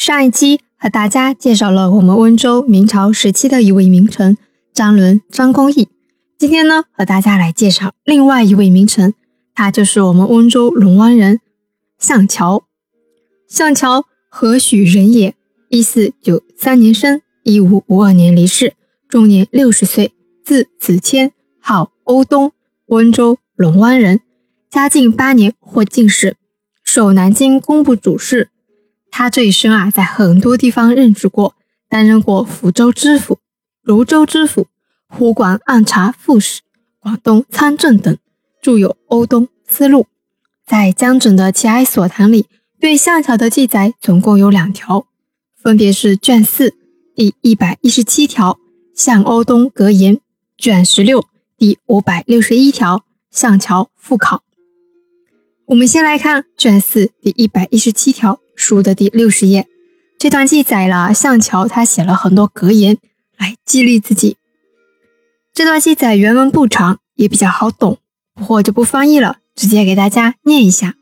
上一期和大家介绍了我们温州明朝时期的一位名臣张伦张公义，今天呢和大家来介绍另外一位名臣，他就是我们温州龙湾人向桥。向桥何许人也？一四九三年生，一五五二年离世，终年六十岁，字子谦，号欧东，温州龙湾人。嘉靖八年获进士，授南京工部主事。他这一生啊，在很多地方任职过，担任过福州知府、泸州知府、湖广按察副使、广东参政等，著有《欧东思路》。在江准的《齐哀所谈》里，对向桥的记载总共有两条，分别是卷四第一百一十七条“向欧东格言”，卷十六第五百六十一条“向桥复考”。我们先来看卷四第一百一十七条。书的第六十页，这段记载了向桥他写了很多格言来激励自己。这段记载原文不长，也比较好懂，不过就不翻译了，直接给大家念一下。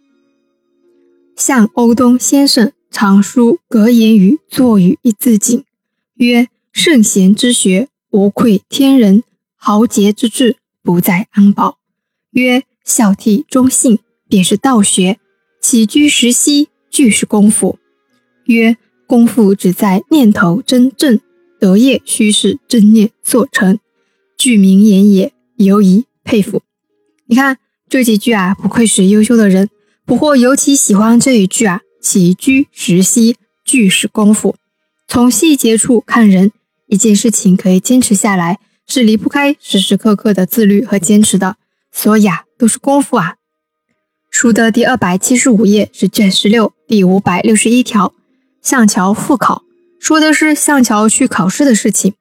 向欧东先生常书格言于作于一字锦，曰：“圣贤之学，无愧天人；豪杰之志，不在安保。”曰：“孝悌忠信，便是道学；起居食息。”俱是功夫。曰：功夫只在念头真正，得业须是真念所成。具名言也，尤宜佩服。你看这几句啊，不愧是优秀的人。不过尤其喜欢这一句啊：起居食息俱是功夫。从细节处看人，一件事情可以坚持下来，是离不开时时刻刻的自律和坚持的。所以啊，都是功夫啊。书的第二百七十五页是卷十六第五百六十一条，向桥复考，说的是向桥去考试的事情。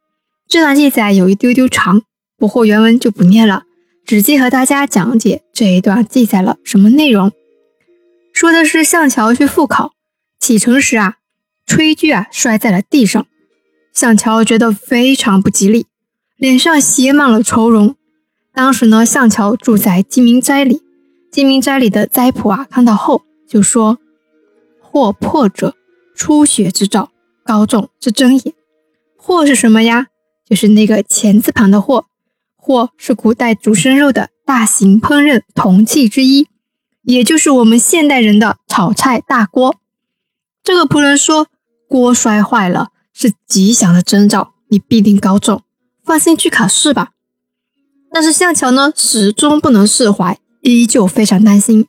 这段记载有一丢丢长，不过原文就不念了，直接和大家讲解这一段记载了什么内容。说的是向桥去复考，启程时啊，炊具啊摔在了地上，向桥觉得非常不吉利，脸上写满了愁容。当时呢，向桥住在鸡鸣斋里。金明斋里的斋仆啊，看到后就说：“或破者，初学之兆，高中之真也。或是什么呀？就是那个钱字旁的或。或是古代煮生肉的大型烹饪铜器之一，也就是我们现代人的炒菜大锅。这个仆人说，锅摔坏了是吉祥的征兆，你必定高中，放心去考试吧。但是向桥呢，始终不能释怀。”依旧非常担心，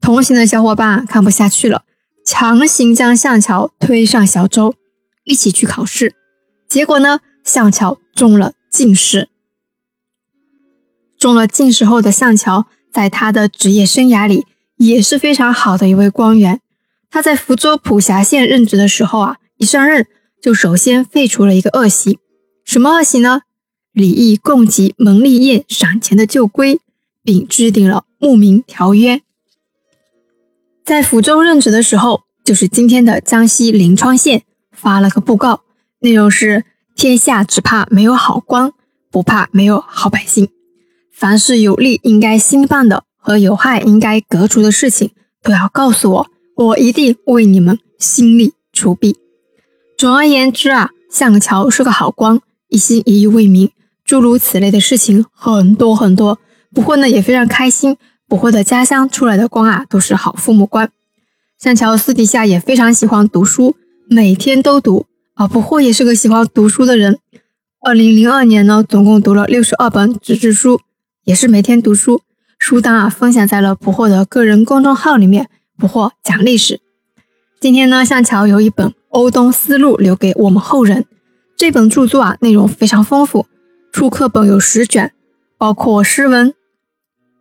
同行的小伙伴看不下去了，强行将向桥推上小舟，一起去考试。结果呢，向桥中了进士。中了进士后的向桥，在他的职业生涯里也是非常好的一位官员。他在福州浦辖县任职的时候啊，一上任就首先废除了一个恶习，什么恶习呢？礼义供给蒙利宴赏钱的旧规，并制定了。牧民条约，在福州任职的时候，就是今天的江西临川县发了个布告，内容是：天下只怕没有好官，不怕没有好百姓。凡是有利应该兴办的和有害应该革除的事情，都要告诉我，我一定为你们兴利除弊。总而言之啊，向桥是个好官，一心一意为民，诸如此类的事情很多很多。不过呢，也非常开心。捕获的家乡出来的官啊，都是好父母官。向桥私底下也非常喜欢读书，每天都读啊。捕获也是个喜欢读书的人。二零零二年呢，总共读了六十二本纸质书，也是每天读书。书单啊，分享在了捕获的个人公众号里面。捕获讲历史。今天呢，向桥有一本《欧东思路》留给我们后人。这本著作啊，内容非常丰富，出课本有十卷，包括诗文、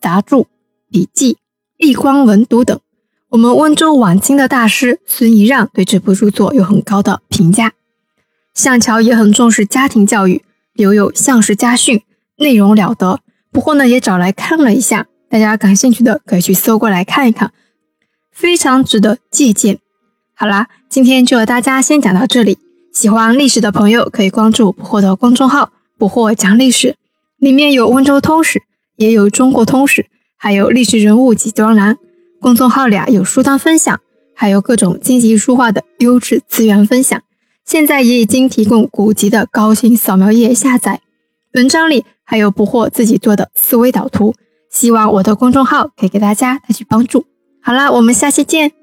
杂著。笔记、立光文读等，我们温州晚清的大师孙仪让对这部著作有很高的评价。向桥也很重视家庭教育，留有《向氏家训》，内容了得。不过呢，也找来看了一下，大家感兴趣的可以去搜过来看一看，非常值得借鉴。好啦，今天就和大家先讲到这里。喜欢历史的朋友可以关注捕获的公众号“捕获讲历史”，里面有温州通史，也有中国通史。还有历史人物及专栏，公众号里啊有书单分享，还有各种经济书画的优质资源分享。现在也已经提供古籍的高清扫描页下载。文章里还有不惑自己做的思维导图，希望我的公众号可以给大家带去帮助。好啦，我们下期见。